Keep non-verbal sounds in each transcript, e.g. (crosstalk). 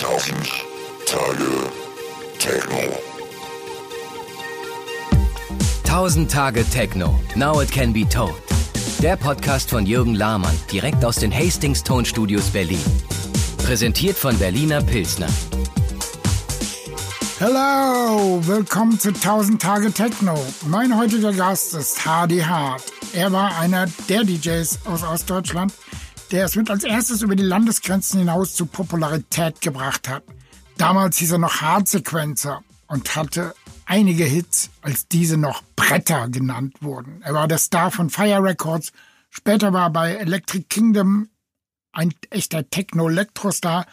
Tausend Tage Techno. 1000 Tage Techno. Now it can be told. Der Podcast von Jürgen Lahmann, direkt aus den Hastings Tonstudios Berlin. Präsentiert von Berliner Pilsner. Hello, willkommen zu 1000 Tage Techno. Mein heutiger Gast ist Hardy Hart. Er war einer der DJs aus Ostdeutschland, der es mit als erstes über die Landesgrenzen hinaus zu Popularität gebracht hat. Damals hieß er noch Hardsequencer und hatte einige Hits, als diese noch Bretter genannt wurden. Er war der Star von Fire Records, später war er bei Electric Kingdom ein echter Techno-Elektrostar.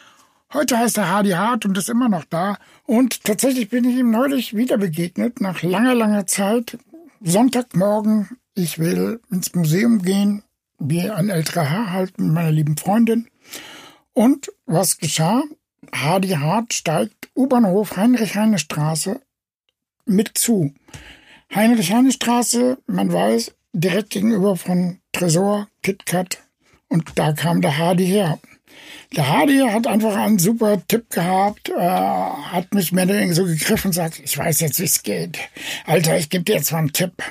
Heute heißt er Hardy Hart und ist immer noch da. Und tatsächlich bin ich ihm neulich wieder begegnet, nach langer, langer Zeit. Sonntagmorgen, ich will ins Museum gehen, wie ein älterer Herr halt mit meiner lieben Freundin. Und was geschah? Hardy Hart steigt U-Bahnhof Heinrich-Heine-Straße mit zu. Heinrich-Heine-Straße, man weiß, direkt gegenüber von Tresor, KitKat. Und da kam der Hardy her. Der Hardy hat einfach einen super Tipp gehabt, äh, hat mich mehr so gegriffen und sagt, ich weiß jetzt, wie es geht. Alter, ich gebe dir jetzt mal einen Tipp.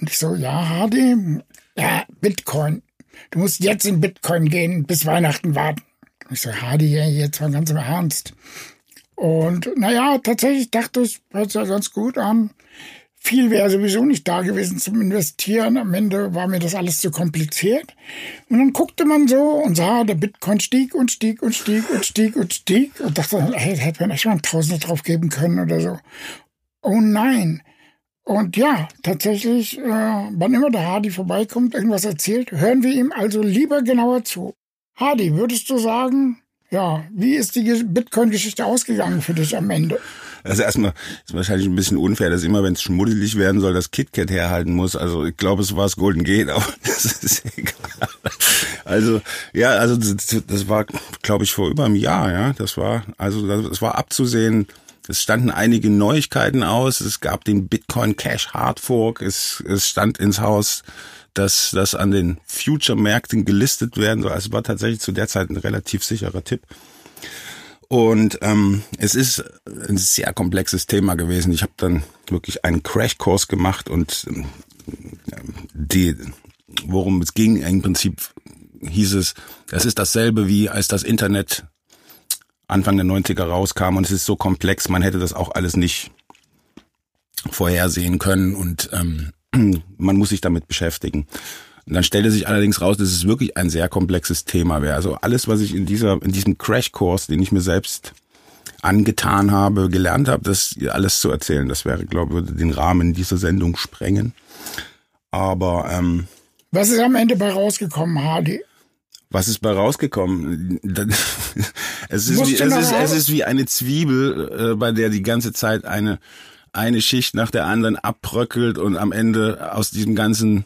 Und ich so, ja, Hardy, ja, Bitcoin. Du musst jetzt in Bitcoin gehen, bis Weihnachten warten. Ich so, Hardy, jetzt mal ganz im Ernst. Und naja, tatsächlich dachte ich, hört sich ja ganz gut an. Viel wäre sowieso nicht da gewesen zum Investieren. Am Ende war mir das alles zu kompliziert. Und dann guckte man so und sah, der Bitcoin stieg und stieg und stieg und stieg und stieg. Und dachte, hey, hätte man echt mal ein Tausender drauf geben können oder so. Oh nein. Und ja, tatsächlich, äh, wann immer der Hardy vorbeikommt, irgendwas erzählt, hören wir ihm also lieber genauer zu. Hardy, würdest du sagen, ja, wie ist die Bitcoin-Geschichte ausgegangen für dich am Ende? Also erstmal ist wahrscheinlich ein bisschen unfair, dass immer, wenn es schmuddelig werden soll, das KitKat herhalten muss. Also ich glaube, es war das Golden Gate, (laughs) aber das ist egal. Also ja, also das, das war, glaube ich, vor über einem Jahr. Ja, das war also das war abzusehen. Es standen einige Neuigkeiten aus. Es gab den Bitcoin Cash Hard Fork. Es, es stand ins Haus dass das an den Future-Märkten gelistet werden soll. Also war tatsächlich zu der Zeit ein relativ sicherer Tipp. Und ähm, es ist ein sehr komplexes Thema gewesen. Ich habe dann wirklich einen Crashkurs gemacht und ähm, die, worum es ging, im Prinzip hieß es, das ist dasselbe wie als das Internet Anfang der 90er rauskam und es ist so komplex, man hätte das auch alles nicht vorhersehen können und ähm, (clears throat) man muss sich damit beschäftigen. Und dann stellte sich allerdings raus, dass es wirklich ein sehr komplexes Thema wäre. Also alles, was ich in dieser, in diesem Crashkurs, den ich mir selbst angetan habe, gelernt habe, das alles zu erzählen, das wäre, glaube ich, den Rahmen dieser Sendung sprengen. Aber ähm, was ist am Ende bei rausgekommen, Hardy? Was ist bei rausgekommen? (laughs) es, ist wie, es, ist, es ist wie eine Zwiebel, äh, bei der die ganze Zeit eine eine Schicht nach der anderen abbröckelt und am Ende aus diesem ganzen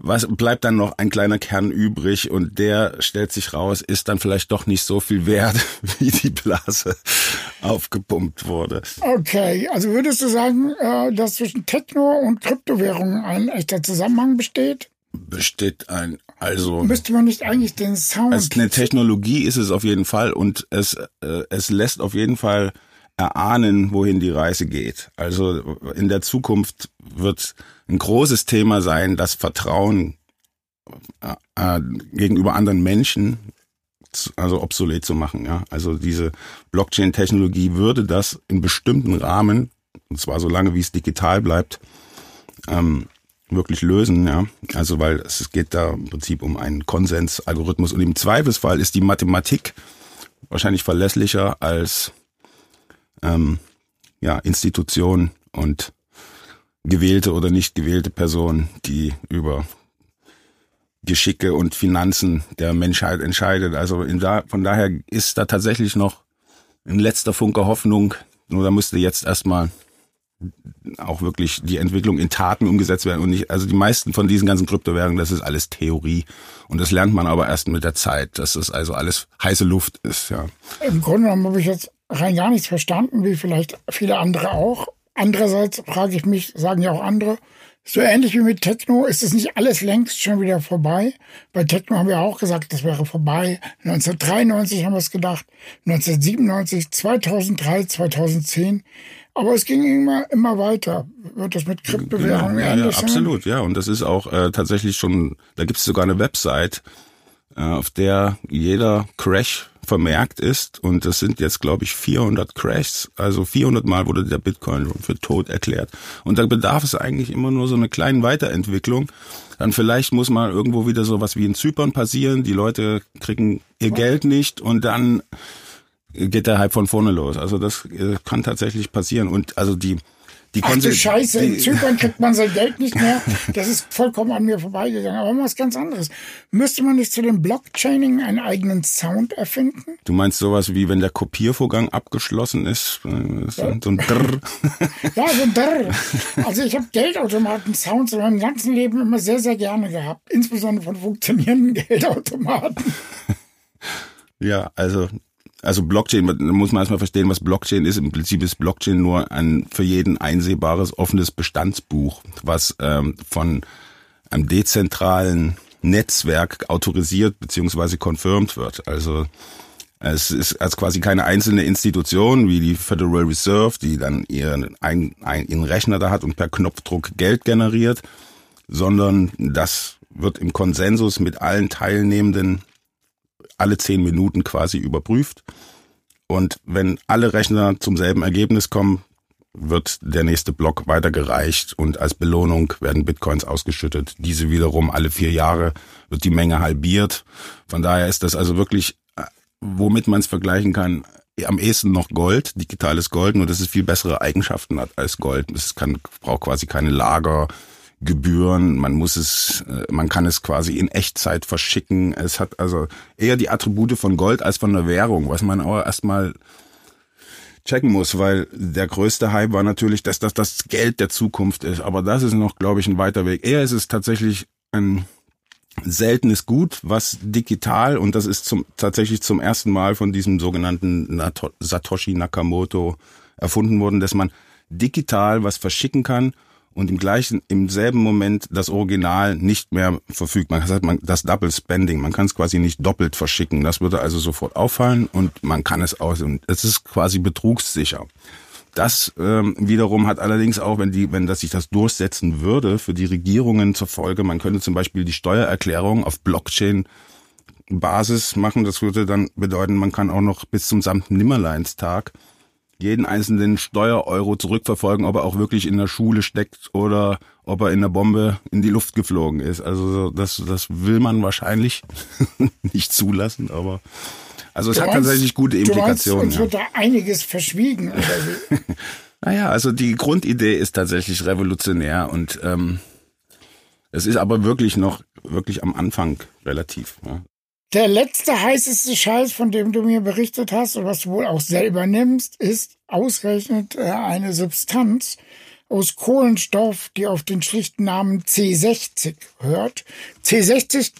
was bleibt dann noch ein kleiner Kern übrig und der stellt sich raus, ist dann vielleicht doch nicht so viel wert, (laughs) wie die Blase aufgepumpt wurde. Okay, also würdest du sagen, äh, dass zwischen Techno und Kryptowährungen ein echter Zusammenhang besteht? Besteht ein, also. Müsste man nicht eigentlich den Sound. Als eine Technologie ist es auf jeden Fall und es, äh, es lässt auf jeden Fall erahnen, wohin die Reise geht. Also in der Zukunft wird ein großes Thema sein, das Vertrauen äh, äh gegenüber anderen Menschen also obsolet zu machen. Ja? Also diese Blockchain-Technologie würde das in bestimmten Rahmen, und zwar so lange wie es digital bleibt, ähm, wirklich lösen. Ja? Also weil es geht da im Prinzip um einen Konsensalgorithmus und im Zweifelsfall ist die Mathematik wahrscheinlich verlässlicher als ähm, ja, Institution und gewählte oder nicht gewählte Person, die über Geschicke und Finanzen der Menschheit entscheidet. Also da, von daher ist da tatsächlich noch ein letzter Funke Hoffnung. Nur da müsste jetzt erstmal auch wirklich die Entwicklung in Taten umgesetzt werden und nicht, also die meisten von diesen ganzen Kryptowährungen, das ist alles Theorie und das lernt man aber erst mit der Zeit, dass das also alles heiße Luft ist, ja. Im Grunde genommen habe ich jetzt rein gar nichts verstanden, wie vielleicht viele andere auch. Andererseits frage ich mich, sagen ja auch andere, So ähnlich wie mit Techno ist es nicht alles längst schon wieder vorbei. Bei Techno haben wir auch gesagt, das wäre vorbei. 1993 haben wir es gedacht, 1997, 2003, 2010. Aber es ging immer, immer weiter. Wird das mit Kryptowährungen genau, ja, ja, sein? absolut, ja. Und das ist auch äh, tatsächlich schon, da gibt es sogar eine Website, äh, auf der jeder Crash vermerkt ist. Und das sind jetzt, glaube ich, 400 Crashs. Also 400 Mal wurde der Bitcoin für tot erklärt. Und da bedarf es eigentlich immer nur so eine kleine Weiterentwicklung. Dann vielleicht muss mal irgendwo wieder sowas wie in Zypern passieren. Die Leute kriegen ihr Geld nicht und dann geht der Hype von vorne los. Also das äh, kann tatsächlich passieren. Und also die die Ach du Scheiße, in Zypern (laughs) kriegt man sein Geld nicht mehr. Das ist vollkommen an mir vorbeigegangen. Aber was ganz anderes. Müsste man nicht zu dem Blockchaining einen eigenen Sound erfinden? Du meinst sowas wie, wenn der Kopiervorgang abgeschlossen ist, äh, so, so ein Drrr. (laughs) Ja, so ein Drrr. Also ich habe Geldautomaten-Sounds in meinem ganzen Leben immer sehr, sehr gerne gehabt. Insbesondere von funktionierenden (laughs) Geldautomaten. Ja, also, also Blockchain, da muss man erstmal verstehen, was Blockchain ist. Im Prinzip ist Blockchain nur ein für jeden einsehbares, offenes Bestandsbuch, was ähm, von einem dezentralen Netzwerk autorisiert bzw. confirmed wird. Also es ist als quasi keine einzelne Institution wie die Federal Reserve, die dann ihren, ein, ein, ihren Rechner da hat und per Knopfdruck Geld generiert, sondern das wird im Konsensus mit allen Teilnehmenden alle zehn Minuten quasi überprüft. Und wenn alle Rechner zum selben Ergebnis kommen, wird der nächste Block weitergereicht und als Belohnung werden Bitcoins ausgeschüttet. Diese wiederum alle vier Jahre wird die Menge halbiert. Von daher ist das also wirklich, womit man es vergleichen kann, am ehesten noch Gold, digitales Gold, nur dass es viel bessere Eigenschaften hat als Gold. Es kann, braucht quasi keine Lagergebühren, man muss es, äh, man kann es quasi in Echtzeit verschicken. Es hat also eher die Attribute von Gold als von einer Währung, was man auch erstmal checken muss, weil der größte Hype war natürlich, dass das das Geld der Zukunft ist. Aber das ist noch, glaube ich, ein weiter Weg. Eher ist es tatsächlich ein seltenes Gut, was digital, und das ist zum, tatsächlich zum ersten Mal von diesem sogenannten Satoshi Nakamoto erfunden worden, dass man digital was verschicken kann und im gleichen, im selben Moment das Original nicht mehr verfügt. Man sagt, man, das Double Spending, man kann es quasi nicht doppelt verschicken. Das würde also sofort auffallen und man kann es aus, und es ist quasi betrugssicher. Das ähm, wiederum hat allerdings auch, wenn die, wenn das sich das durchsetzen würde, für die Regierungen zur Folge, man könnte zum Beispiel die Steuererklärung auf Blockchain Basis machen. Das würde dann bedeuten, man kann auch noch bis zum Sankt Nimmerleinstag jeden einzelnen Steuereuro zurückverfolgen, ob er auch wirklich in der Schule steckt oder ob er in der Bombe in die Luft geflogen ist. Also das, das will man wahrscheinlich (laughs) nicht zulassen, aber also es Du hat meinst- tatsächlich gute Du meinst, Implikationen. uns wird da einiges verschwiegen. Oder wie? (laughs) Naja, also die Grundidee ist tatsächlich revolutionär und ähm, es ist aber wirklich noch wirklich am Anfang relativ. Ja. Der letzte heißeste Scheiß, von dem du mir berichtet hast und was du wohl auch selber nimmst, ist ausgerechnet äh, eine Substanz aus Kohlenstoff, die auf den schlichten Namen C60 hört. C60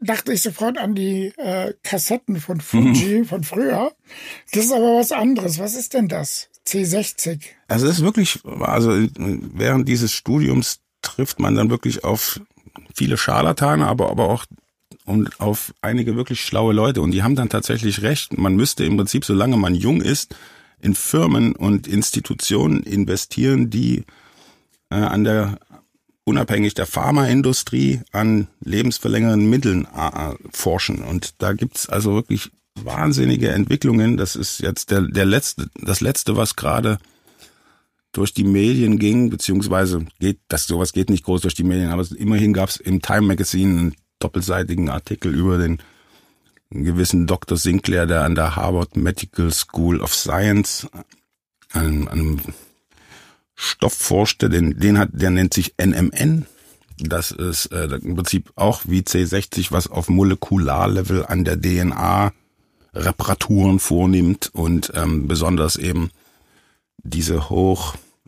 dachte ich sofort an die äh, Kassetten von Fuji von früher. Das ist aber was anderes. Was ist denn das? C60. Also es ist wirklich, also während dieses Studiums trifft man dann wirklich auf viele Scharlatane, aber, aber auch und auf einige wirklich schlaue Leute. Und die haben dann tatsächlich recht. Man müsste im Prinzip, solange man jung ist, in Firmen und Institutionen investieren, die äh, an der unabhängig der Pharmaindustrie an lebensverlängernden Mitteln äh, forschen. Und da gibt's also wirklich wahnsinnige Entwicklungen. Das ist jetzt der, der letzte, das letzte, was gerade durch die Medien ging, beziehungsweise geht, das sowas geht nicht groß durch die Medien, aber immerhin gab's im Time Magazine einen doppelseitigen Artikel über den gewissen Dr. Sinclair, der an der Harvard Medical School of Science an einem Stoff forschte, den, den hat, der nennt sich NMN. Das ist äh, im Prinzip auch wie C60, was auf Molekularlevel an der DNA Reparaturen vornimmt und ähm, besonders eben diese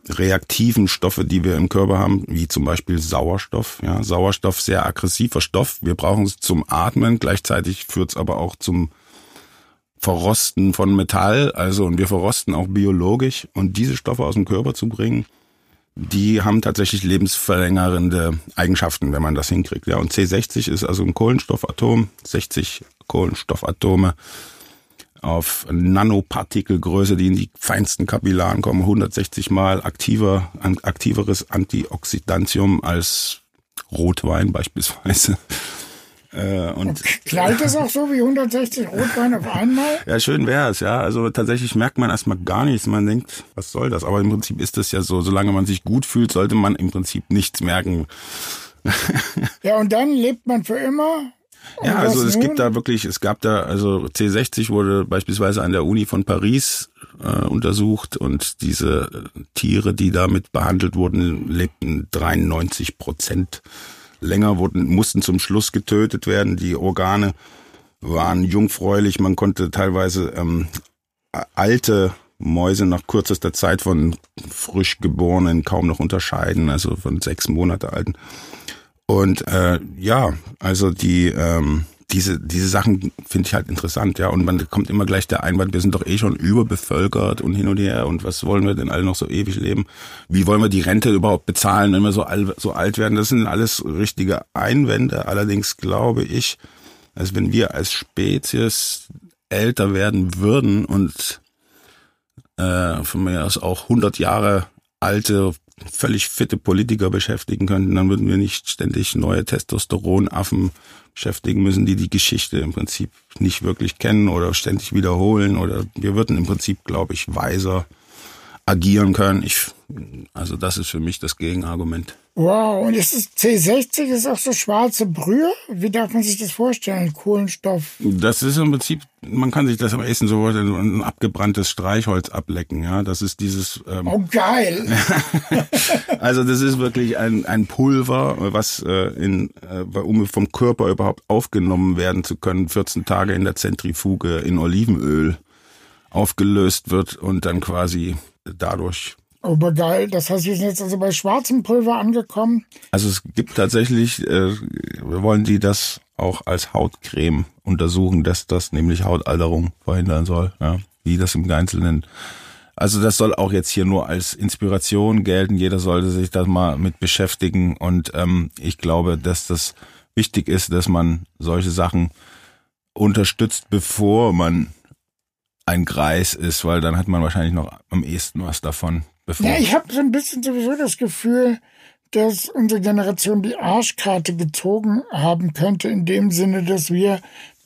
hochreaktiven Stoffe, die wir im Körper haben, wie zum Beispiel Sauerstoff. Ja, Sauerstoff sehr aggressiver Stoff. Wir brauchen es zum Atmen. Gleichzeitig führt es aber auch zum Verrosten von Metall. Also und wir verrosten auch biologisch. Und diese Stoffe aus dem Körper zu bringen, die haben tatsächlich lebensverlängernde Eigenschaften, wenn man das hinkriegt. Ja, und C60 ist also ein Kohlenstoffatom, 60 Kohlenstoffatome auf Nanopartikelgröße, die in die feinsten Kapillaren kommen, 160 mal aktiver, aktiveres Antioxidantium als Rotwein beispielsweise. (laughs) Äh, und Knallt (laughs) es auch so wie 160 Rotwein auf einmal? Ja, schön wäre es, ja. Also tatsächlich merkt man erstmal gar nichts. Man denkt, was soll das? Aber im Prinzip ist das ja so, solange man sich gut fühlt, sollte man im Prinzip nichts merken. (laughs) ja, und dann lebt man für immer ja, also es gibt da wirklich, es gab da, also C60 wurde beispielsweise an der Uni von Paris äh, untersucht und diese Tiere, die damit behandelt wurden, lebten 93 Prozent länger wurden, mussten zum Schluss getötet werden. Die Organe waren jungfräulich. Man konnte teilweise ähm, alte Mäuse nach kürzester Zeit von frisch geborenen kaum noch unterscheiden, also von sechs Monate alten. Und äh, ja, also die ähm, diese, diese Sachen finde ich halt interessant, ja. Und man kommt immer gleich der Einwand, wir sind doch eh schon überbevölkert und hin und her und was wollen wir denn alle noch so ewig leben? Wie wollen wir die Rente überhaupt bezahlen, wenn wir so, all, so alt werden? Das sind alles richtige Einwände. Allerdings glaube ich, dass wenn wir als Spezies älter werden würden und äh, von mir aus auch 100 Jahre alte völlig fitte Politiker beschäftigen könnten, dann würden wir nicht ständig neue Testosteronaffen beschäftigen müssen, die die Geschichte im Prinzip nicht wirklich kennen oder ständig wiederholen oder wir würden im Prinzip, glaube ich, weiser agieren können. Ich, also das ist für mich das Gegenargument. Wow, und ist es C60 ist auch so schwarze Brühe? Wie darf man sich das vorstellen? Kohlenstoff? Das ist im Prinzip, man kann sich das am ehesten so ein abgebranntes Streichholz ablecken, ja. Das ist dieses. Ähm, oh geil! (laughs) also das ist wirklich ein, ein Pulver, was äh, in, äh, um vom Körper überhaupt aufgenommen werden zu können, 14 Tage in der Zentrifuge in Olivenöl aufgelöst wird und dann quasi dadurch aber geil, das heißt, wir sind jetzt also bei schwarzem Pulver angekommen. Also es gibt tatsächlich, äh, wollen die das auch als Hautcreme untersuchen, dass das nämlich Hautalterung verhindern soll, ja, wie das im Einzelnen. Also das soll auch jetzt hier nur als Inspiration gelten. Jeder sollte sich da mal mit beschäftigen und ähm, ich glaube, dass das wichtig ist, dass man solche Sachen unterstützt, bevor man ein Greis ist, weil dann hat man wahrscheinlich noch am ehesten was davon. Bevor ja, ich habe so ein bisschen sowieso das Gefühl, dass unsere Generation die Arschkarte gezogen haben könnte, in dem Sinne, dass wir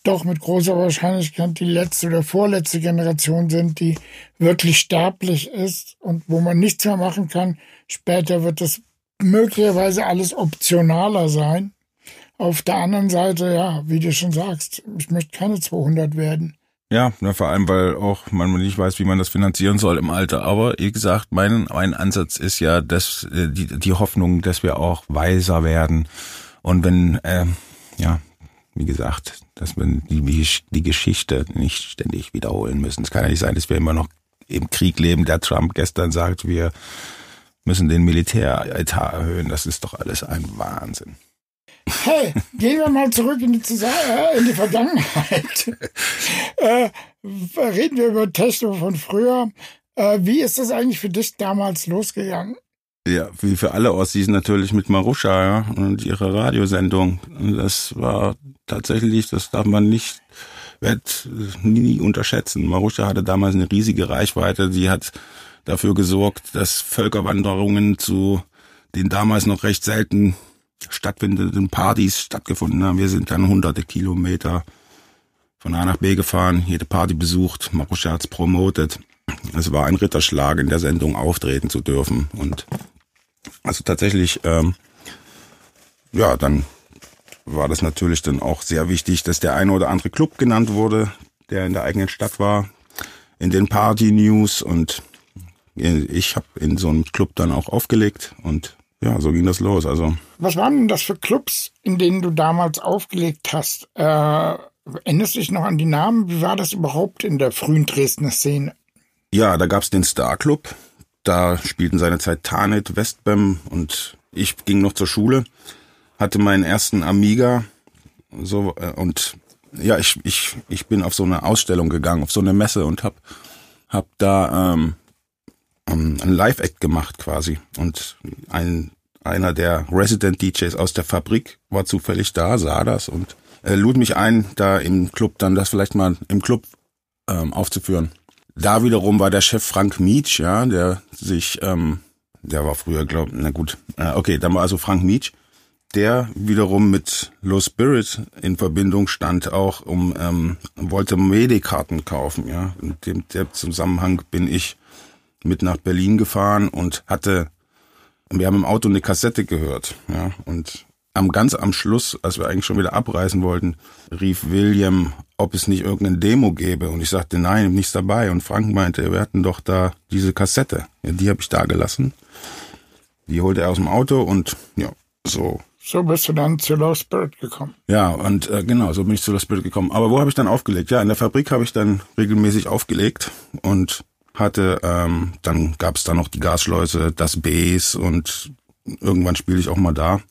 doch mit großer Wahrscheinlichkeit die letzte oder vorletzte Generation sind, die wirklich sterblich ist und wo man nichts mehr machen kann. Später wird das möglicherweise alles optionaler sein. Auf der anderen Seite, ja, wie du schon sagst, ich möchte keine 200 werden. Ja, na, vor allem, weil auch man nicht weiß, wie man das finanzieren soll im Alter. Aber wie gesagt, mein, mein Ansatz ist ja, dass äh, die, die Hoffnung, dass wir auch weiser werden. Und wenn, äh, ja, wie gesagt, dass wir die, die Geschichte nicht ständig wiederholen müssen. Es kann ja nicht sein, dass wir immer noch im Krieg leben, der Trump gestern sagt, wir müssen den Militäretat erhöhen. Das ist doch alles ein Wahnsinn. Hey, gehen wir mal zurück in die, Zusammen äh, in die Vergangenheit. (laughs) äh, reden wir über Techno von früher. Äh, wie ist das eigentlich für dich damals losgegangen? Ja, wie für alle Ossis natürlich mit Maruscha ja, und ihrer Radiosendung. Und das war tatsächlich, das darf man nicht, wird nie unterschätzen. Maruscha hatte damals eine riesige Reichweite. Sie hat dafür gesorgt, dass Völkerwanderungen zu den damals noch recht selten stattfindenden Partys stattgefunden haben. Wir sind dann hunderte Kilometer von A nach B gefahren, jede Party besucht, Maruscha hat's promotet. Es war ein Ritterschlag, in der Sendung auftreten zu dürfen. Und also tatsächlich, ähm, ja, dann war das natürlich dann auch sehr wichtig, dass der eine oder andere Club genannt wurde, der in der eigenen Stadt war, in den Party-News und ich habe in so einem Club dann auch aufgelegt und ja, so ging das los. Also. Was waren denn das für Clubs, in denen du damals aufgelegt hast? Äh, erinnerst du dich noch an die Namen? Wie war das überhaupt in der frühen Dresdner Szene? Ja, da gab's den Star Club. Da spielten seinerzeit Tarnet, Westbam und ich ging noch zur Schule, hatte meinen ersten Amiga so äh, und ja, ich, ich, ich bin auf so eine Ausstellung gegangen, auf so eine Messe und hab, hab da ähm, ähm, Live-Act gemacht quasi. Und ein, einer der Resident DJs aus der Fabrik war zufällig da, sah das und äh, lud mich ein, da im Club dann das vielleicht mal im Club ähm, aufzuführen. Da wiederum war der Chef Frank Mietsch, ja, der sich, ähm, der war früher, glaub, na gut, äh, okay, dann war also Frank Mietsch, der wiederum mit Low Spirit in Verbindung stand, auch um ähm, wollte Medikarten kaufen, ja. In dem der Zusammenhang bin ich mit nach Berlin gefahren und hatte, wir haben im Auto eine Kassette gehört, ja, und am ganz am Schluss, als wir eigentlich schon wieder abreisen wollten, rief William, ob es nicht irgendeine Demo gäbe. Und ich sagte, nein, nichts dabei. Und Frank meinte, wir hatten doch da diese Kassette. Ja, die habe ich da gelassen. Die holte er aus dem Auto und ja, so. So bist du dann zu Low Spirit gekommen. Ja, und äh, genau, so bin ich zu Low Spirit gekommen. Aber wo habe ich dann aufgelegt? Ja, in der Fabrik habe ich dann regelmäßig aufgelegt und hatte, ähm, dann gab es da noch die Gasschleuse, das Bass und irgendwann spiele ich auch mal da.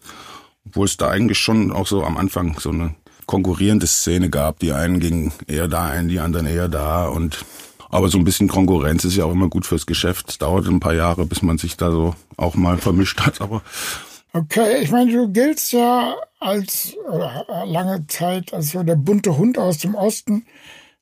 Obwohl es da eigentlich schon auch so am Anfang so eine konkurrierende Szene gab. Die einen gingen eher da ein, die anderen eher da und aber so ein bisschen Konkurrenz ist ja auch immer gut fürs Geschäft. Es dauert ein paar Jahre, bis man sich da so auch mal vermischt hat, aber Okay, ich meine, du giltst ja als lange Zeit als so der bunte Hund aus dem Osten.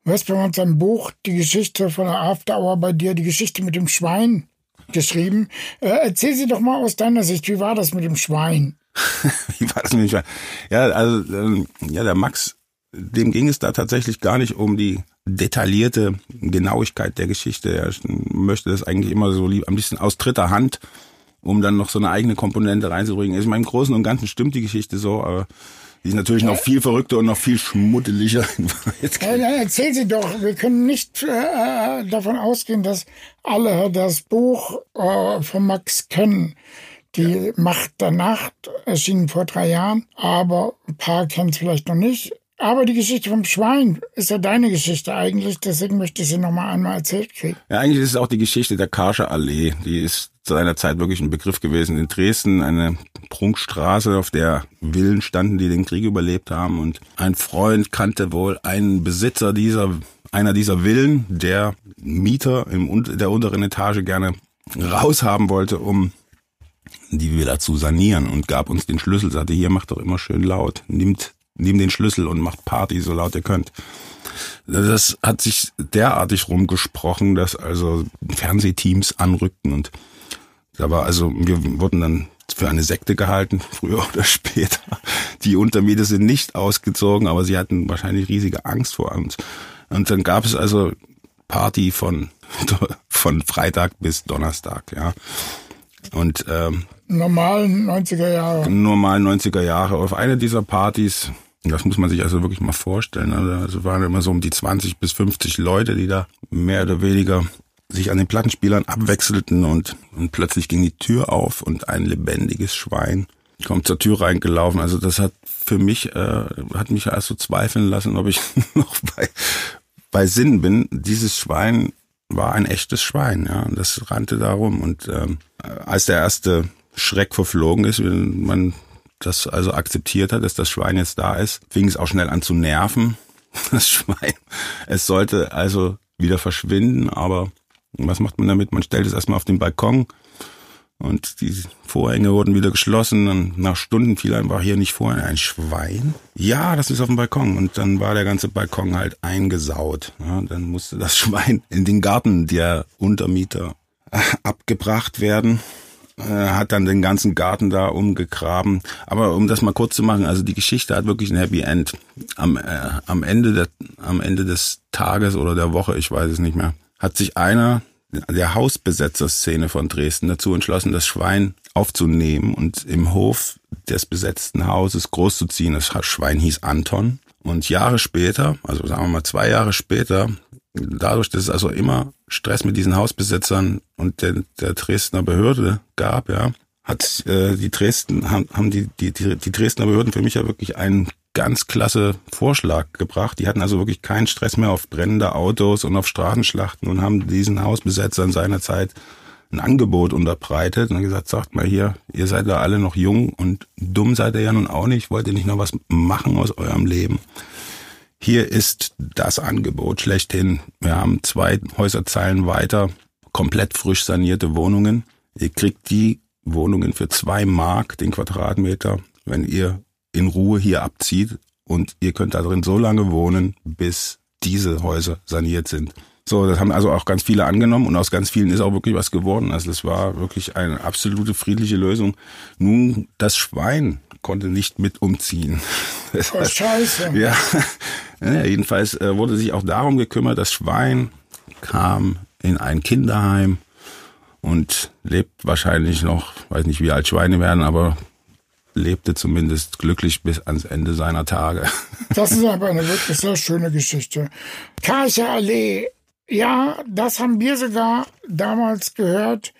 Du hast bei uns ein Buch, die Geschichte von der After Hour bei dir, die Geschichte mit dem Schwein geschrieben. Äh, erzähl sie doch mal aus deiner Sicht, wie war das mit dem Schwein? (laughs) wie war das mit dem Schwein? Ja, also ähm, ja, der Max, dem ging es da tatsächlich gar nicht um die detaillierte Genauigkeit der Geschichte. Er möchte das eigentlich immer so lieb, ein bisschen aus dritter Hand um dann noch so eine eigene Komponente reinzubringen. Also ich meine, im Großen und Ganzen stimmt die Geschichte so, aber die ist natürlich noch viel verrückter und noch viel schmuddeliger. (laughs) Ja, ja, erzähl sie doch. Wir können nicht äh, davon ausgehen, dass alle das Buch äh, von Max kennen. Die Macht der Nacht erschien vor drei Jahren, aber ein paar kennen es vielleicht noch nicht. Aber die Geschichte vom Schwein ist ja deine Geschichte eigentlich, deswegen möchte ich sie nochmal einmal erzählt kriegen. Ja, eigentlich ist es auch die Geschichte der Karscher Allee. Die ist zu einer Zeit wirklich ein Begriff gewesen in Dresden, eine Prunkstraße, auf der Villen standen, die den Krieg überlebt haben. Und ein Freund kannte wohl einen Besitzer dieser, einer dieser Villen, der Mieter im, der unteren Etage gerne raushaben wollte, um die Villa zu sanieren und gab uns den Schlüssel, sagte, hier macht doch immer schön laut, nimmt nehmt den Schlüssel und macht Party so laut ihr könnt. Das hat sich derartig rumgesprochen, dass also Fernsehteams anrückten und da war also, wir wurden dann für eine Sekte gehalten, (laughs) früher oder später. Die Untermiete sind nicht ausgezogen, aber sie hatten wahrscheinlich riesige Angst vor uns. Und dann gab es also Party von, (laughs) von Freitag bis Donnerstag, ja. Und ähm, normalen 90er Jahre. Normalen 90er Jahre. Auf einer dieser Partys das muss man sich also wirklich mal vorstellen. Also waren immer so um die 20 bis 50 Leute, die da mehr oder weniger sich an den Plattenspielern abwechselten und, und plötzlich ging die Tür auf und ein lebendiges Schwein kommt zur Tür reingelaufen. Also das hat für mich, äh, hat mich erst so zweifeln lassen, ob ich (laughs) noch bei, bei Sinn bin. Dieses Schwein war ein echtes Schwein, ja. Und das rannte da rum. Und ähm, als der erste Schreck verflogen ist, man das also akzeptiert hat, dass das Schwein jetzt da ist, fing es auch schnell an zu nerven. (laughs) Das Schwein. Es sollte also wieder verschwinden, aber was macht man damit? Man stellt es erstmal auf den Balkon und die Vorhänge wurden wieder geschlossen und nach Stunden fiel einfach hier nicht vor ein Schwein. Ja, das ist auf dem Balkon und dann war der ganze Balkon halt eingesaut. Ja, dann musste das (laughs) Schwein in den Garten der Untermieter abgebracht werden äh, hat dann den ganzen Garten da umgegraben. Aber um das mal kurz zu machen, also die Geschichte hat wirklich ein Happy End. Am, äh, am, Ende, der, am Ende des Tages oder der Woche, ich weiß es nicht mehr, hat sich einer der Hausbesetzerszene von Dresden dazu entschlossen, das Schwein aufzunehmen und im Hof des besetzten Hauses großzuziehen. Das Schwein hieß Anton. Und Jahre später, also sagen wir mal zwei Jahre später, dadurch, dass es also immer Stress mit diesen Hausbesitzern und der, der Dresdner Behörde gab, ja, hat äh, die Dresden haben, haben die, die die Dresdner Behörden für mich ja wirklich einen ganz klasse Vorschlag gebracht. Die hatten also wirklich keinen Stress mehr auf brennende Autos und auf Straßenschlachten und haben diesen Hausbesetzern seinerzeit ein Angebot unterbreitet und gesagt, sagt mal hier, ihr seid da alle noch jung und dumm seid ihr ja nun auch nicht, wollt ihr nicht noch was machen aus eurem Leben? Hier ist das Angebot schlechthin. Wir haben zwei Häuserzeilen weiter, komplett frisch sanierte Wohnungen. Ihr kriegt die Wohnungen für zwei Mark den Quadratmeter, wenn ihr in Ruhe hier abzieht und ihr könnt da drin so lange wohnen, bis diese Häuser saniert sind. So, das haben also auch ganz viele angenommen und aus ganz vielen ist auch wirklich was geworden. Also es war wirklich eine absolute friedliche Lösung. Nun, das Schwein konnte nicht mit umziehen. (laughs) Das Oh, scheiße. ja, (laughs) ja jedenfalls äh, wurde sich auch darum gekümmert. Das Schwein kam in ein Kinderheim und lebt wahrscheinlich noch, weiß nicht, wie alt Schweine werden, aber lebte zumindest glücklich bis ans Ende seiner Tage. (laughs) Das ist aber eine wirklich sehr schöne Geschichte. Karcher Allee, ja, das haben wir sogar damals gehört.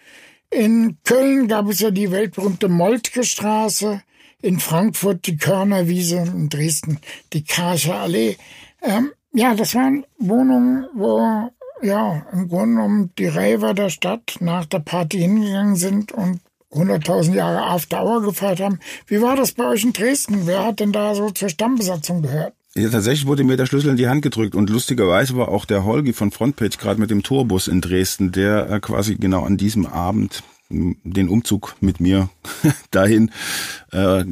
In Köln gab es ja die weltberühmte Moltke Straße, in Frankfurt die Körnerwiese, in Dresden die Karcher Allee. Ähm, ja, das waren Wohnungen, wo ja im Grunde genommen die Raver der Stadt nach der Party hingegangen sind und 100.000 Jahre After Hour gefeiert haben. Wie war das bei euch in Dresden? Wer hat denn da so zur Stammbesatzung gehört? Ja, tatsächlich wurde mir der Schlüssel in die Hand gedrückt und lustigerweise war auch der Holgi von Frontpage gerade mit dem Tourbus in Dresden, der äh, quasi genau an diesem Abend den Umzug mit mir (laughs) dahin äh,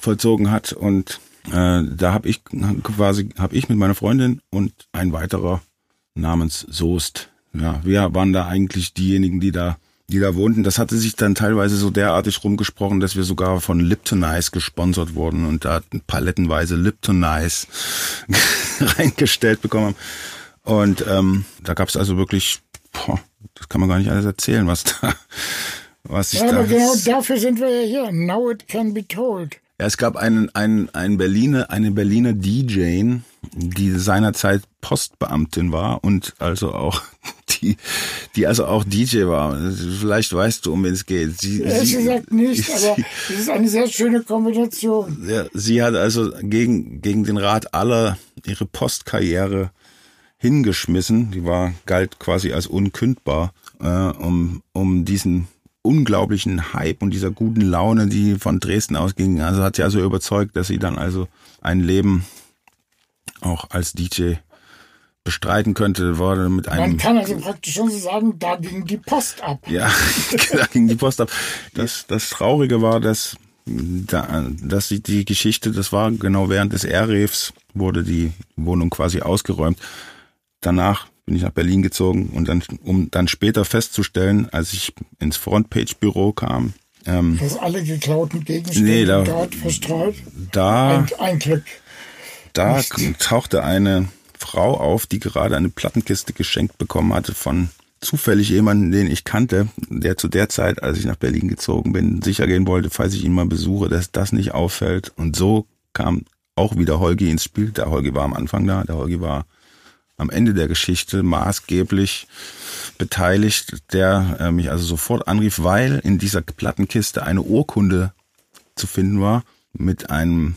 vollzogen hat und äh, da habe ich quasi habe ich mit meiner Freundin und ein weiterer namens Soest. Ja, wir waren da eigentlich diejenigen, die da die da wohnten. Das hatte sich dann teilweise so derartig rumgesprochen, dass wir sogar von Lipton Ice gesponsert wurden und da palettenweise Lipton Ice (laughs) reingestellt bekommen haben. Und ähm, da gab es also wirklich, boah, das kann man gar nicht alles erzählen, was da, was sich Ja, da. aber genau dafür sind wir ja hier. Now it can be told. Ja, es gab einen, einen, einen Berliner, eine Berliner DJ, die seinerzeit Postbeamtin war und also auch (laughs) die, die also auch DJ war. Vielleicht weißt du, um wen es geht. Sie, Ehrlich sie, gesagt nicht, sie, (laughs) aber es ist eine sehr schöne Kombination. ja, sie hat also gegen, gegen den Rat aller ihre Postkarriere hingeschmissen. Die war, galt quasi als unkündbar, äh, um, um diesen unglaublichen Hype und dieser guten Laune, die von Dresden ausging. Also hat sie also überzeugt, dass sie dann also ein Leben auch als DJ bestreiten könnte, wurde mit einem Man kann also praktisch schon so sagen, da ging die Post ab. ja, (laughs) da ging die Post ab. Das, das Traurige war, dass, da, dass die, die Geschichte, das war genau während des Airreefs, wurde die Wohnung quasi ausgeräumt. Danach bin ich nach Berlin gezogen und dann, um dann später festzustellen, als ich ins Frontpage-Büro kam, ähm, Dass alle geklauten Gegenstände Nee, da- dort verstreut. da Ein, ein Glück. Da tauchte eine Frau auf, die gerade eine Plattenkiste geschenkt bekommen hatte von zufällig jemanden, den ich kannte, der zu der Zeit, als ich nach Berlin gezogen bin, sicher gehen wollte, falls ich ihn mal besuche, dass das nicht auffällt. Und so kam auch wieder Holgi ins Spiel. Der Holgi war am Anfang da, der Holgi war am Ende der Geschichte maßgeblich beteiligt, der äh, mich also sofort anrief, weil in dieser Plattenkiste eine Urkunde zu finden war mit einem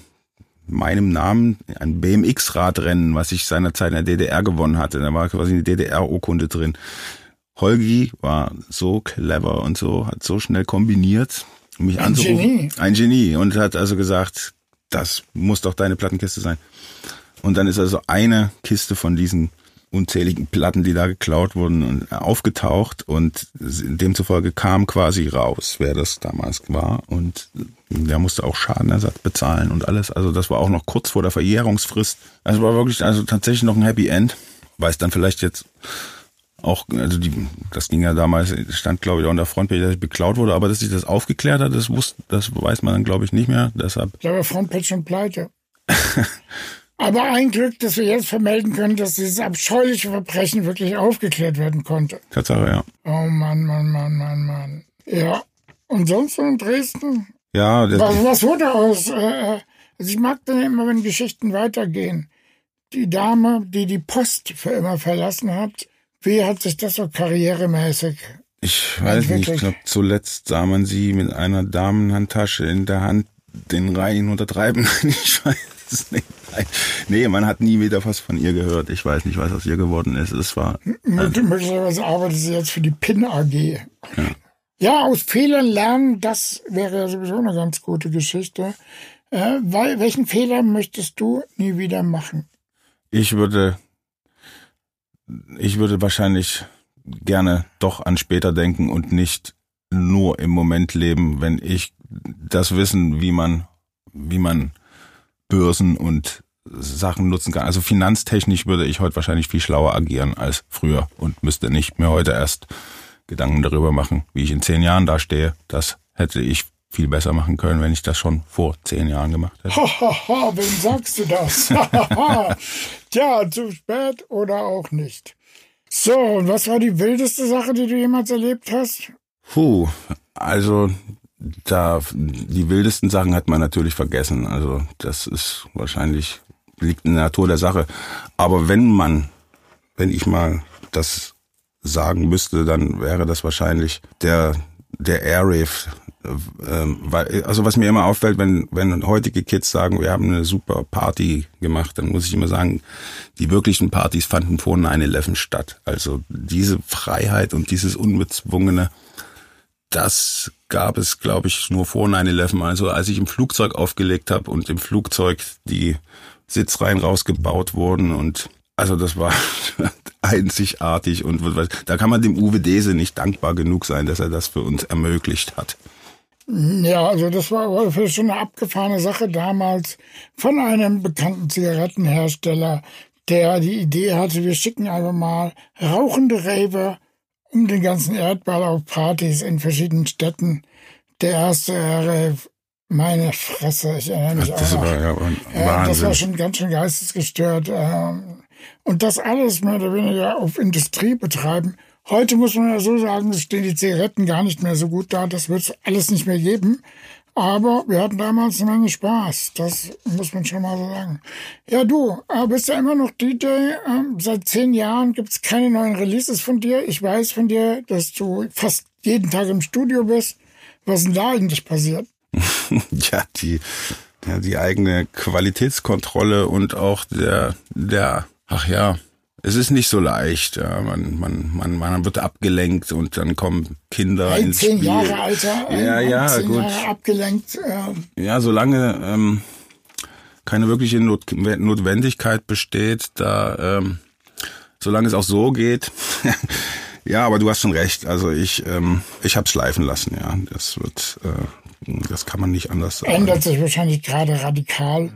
meinem Namen ein BMX-Radrennen, was ich seinerzeit in der DDR gewonnen hatte. Da war quasi eine DDR-Urkunde drin. Holgi war so clever und so, hat so schnell kombiniert, mich Ein anzurufen. Genie. Ein Genie. Und hat also gesagt, das muss doch deine Plattenkiste sein. Und dann ist also eine Kiste von diesen unzähligen Platten, die da geklaut wurden, aufgetaucht und demzufolge kam quasi raus, wer das damals war und der musste auch Schadenersatz bezahlen und alles. Also das war auch noch kurz vor der Verjährungsfrist. Also war wirklich also tatsächlich noch ein Happy End, weil es dann vielleicht jetzt auch, also die, das ging ja damals, stand glaube ich auch in der Frontpage, dass ich beklaut wurde, aber dass sich das aufgeklärt hat, das wusste, das weiß man dann glaube ich nicht mehr. Deshalb Da war Frontpage schon pleite. (laughs) Aber ein Glück, dass wir jetzt vermelden können, dass dieses abscheuliche Verbrechen wirklich aufgeklärt werden konnte. Tatsache, ja. Oh Mann, Mann, Mann, Mann, Mann. Ja. Und sonst so in Dresden? Ja, das, Was, was wurde aus? Äh, also ich mag dann immer, wenn Geschichten weitergehen. Die Dame, die die Post für immer verlassen hat, wie hat sich das so karrieremäßig? Ich weiß nicht, ich Entwickelt. glaube, zuletzt sah man sie mit einer Damenhandtasche in der Hand den Rhein untertreiben. (laughs) Ich weiß (laughs) es nicht. Nee, man hat nie wieder was von ihr gehört. Ich weiß nicht, was aus ihr geworden ist. Es war, Mög- Möglicherweise arbeitet sie jetzt für die PIN AG. Ja. aus Fehlern lernen, das wäre ja sowieso eine ganz gute Geschichte. Äh, weil, welchen Fehler möchtest du nie wieder machen? ich würde, ich würde wahrscheinlich gerne doch an später denken und nicht nur im Moment leben, wenn ich das Wissen, wie man, wie man Börsen und Sachen nutzen kann. Also finanztechnisch würde ich heute wahrscheinlich viel schlauer agieren als früher und müsste nicht mehr heute erst Gedanken darüber machen, wie ich in zehn Jahren da stehe. Das hätte ich viel besser machen können, wenn ich das schon vor zehn Jahren gemacht hätte. Hahaha, wem sagst du das? (laughs) Tja, zu spät oder auch nicht. So, und was war die wildeste Sache, die du jemals erlebt hast? Puh, also da die wildesten Sachen hat man natürlich vergessen. Also das ist wahrscheinlich liegt in der Natur der Sache. Aber wenn man, wenn ich mal das sagen müsste, dann wäre das wahrscheinlich der der Airwave. Ähm, weil, also was mir immer auffällt, wenn wenn heutige Kids sagen, wir haben eine super Party gemacht, dann muss ich immer sagen, die wirklichen Partys fanden vor 9/11 statt. Also diese Freiheit und dieses unbezwungene, das gab es, glaube ich, nur vor 9/11. Also als ich im Flugzeug aufgelegt habe und im Flugzeug die Sitzreihen rausgebaut wurden und also das war (laughs) einzigartig und da kann man dem Uwe Dese nicht dankbar genug sein, dass er das für uns ermöglicht hat. Ja, also das war schon eine abgefahrene Sache damals von einem bekannten Zigarettenhersteller, der die Idee hatte, wir schicken einfach mal rauchende Raver um den ganzen Erdball auf Partys in verschiedenen Städten. Der erste Rave meine Fresse, ich erinnere mich das auch. War ja äh, das war schon ganz schön geistesgestört. Ähm, und das alles mehr oder weniger auf Industrie betreiben. Heute muss man ja so sagen, stehen die Zigaretten gar nicht mehr so gut da. Das wird es alles nicht mehr geben. Aber wir hatten damals eine Menge Spaß. Das muss man schon mal so sagen. Ja, du äh, bist ja immer noch DJ. Ähm, seit zehn Jahren gibt es keine neuen Releases von dir. Ich weiß von dir, dass du fast jeden Tag im Studio bist. Was ist denn da eigentlich passiert? (laughs) ja, die, ja, die eigene Qualitätskontrolle und auch der, der, ach ja, es ist nicht so leicht. Ja. Man, man, man, man wird abgelenkt und dann kommen Kinder Ein ins zehn Spiel. Jahre Alter, Ja, ja, zehn gut. Jahre abgelenkt. Äh, Ja, solange ähm, keine wirkliche Not Notwendigkeit besteht, da ähm, solange es auch so geht. (laughs) ja, aber du hast schon recht. Also ich ähm, ich habe schleifen lassen. Ja, das wird äh, das kann man nicht anders sagen. ändert sich wahrscheinlich gerade radikal.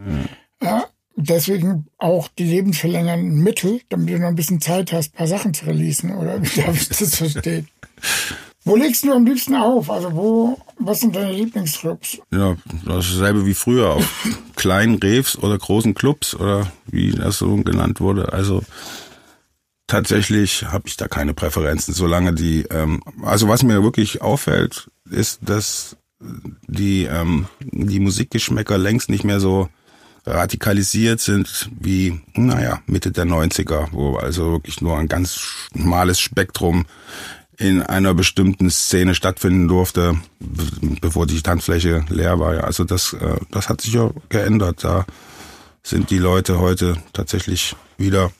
Ja, deswegen auch die lebensverlängernden Mittel, damit du noch ein bisschen Zeit hast, ein paar Sachen zu releasen, oder wie darf ich das verstehen? (laughs) Wo legst du am liebsten auf? Also wo, was sind deine Lieblingsclubs? Ja, dasselbe wie früher auf (laughs) kleinen Reves oder großen Clubs oder wie das so genannt wurde. Also tatsächlich habe ich da keine Präferenzen, solange die, ähm, also was mir wirklich auffällt, ist, dass die, ähm, die Musikgeschmäcker längst nicht mehr so radikalisiert sind wie, naja, Mitte der 90er, wo also wirklich nur ein ganz schmales Spektrum in einer bestimmten Szene stattfinden durfte, be- bevor die Tanzfläche leer war. Also das, äh, das hat sich ja geändert. Da sind die Leute heute tatsächlich wieder